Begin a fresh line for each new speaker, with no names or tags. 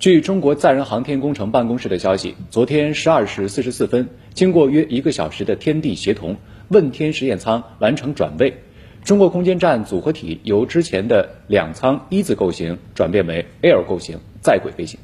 据中国载人航天工程办公室的消息昨天十二时四十四分经过约一个小时的天地协同问天实验舱完成转位。中国空间站组合体由之前的两舱一字构型转变为 l 构型在轨飞行。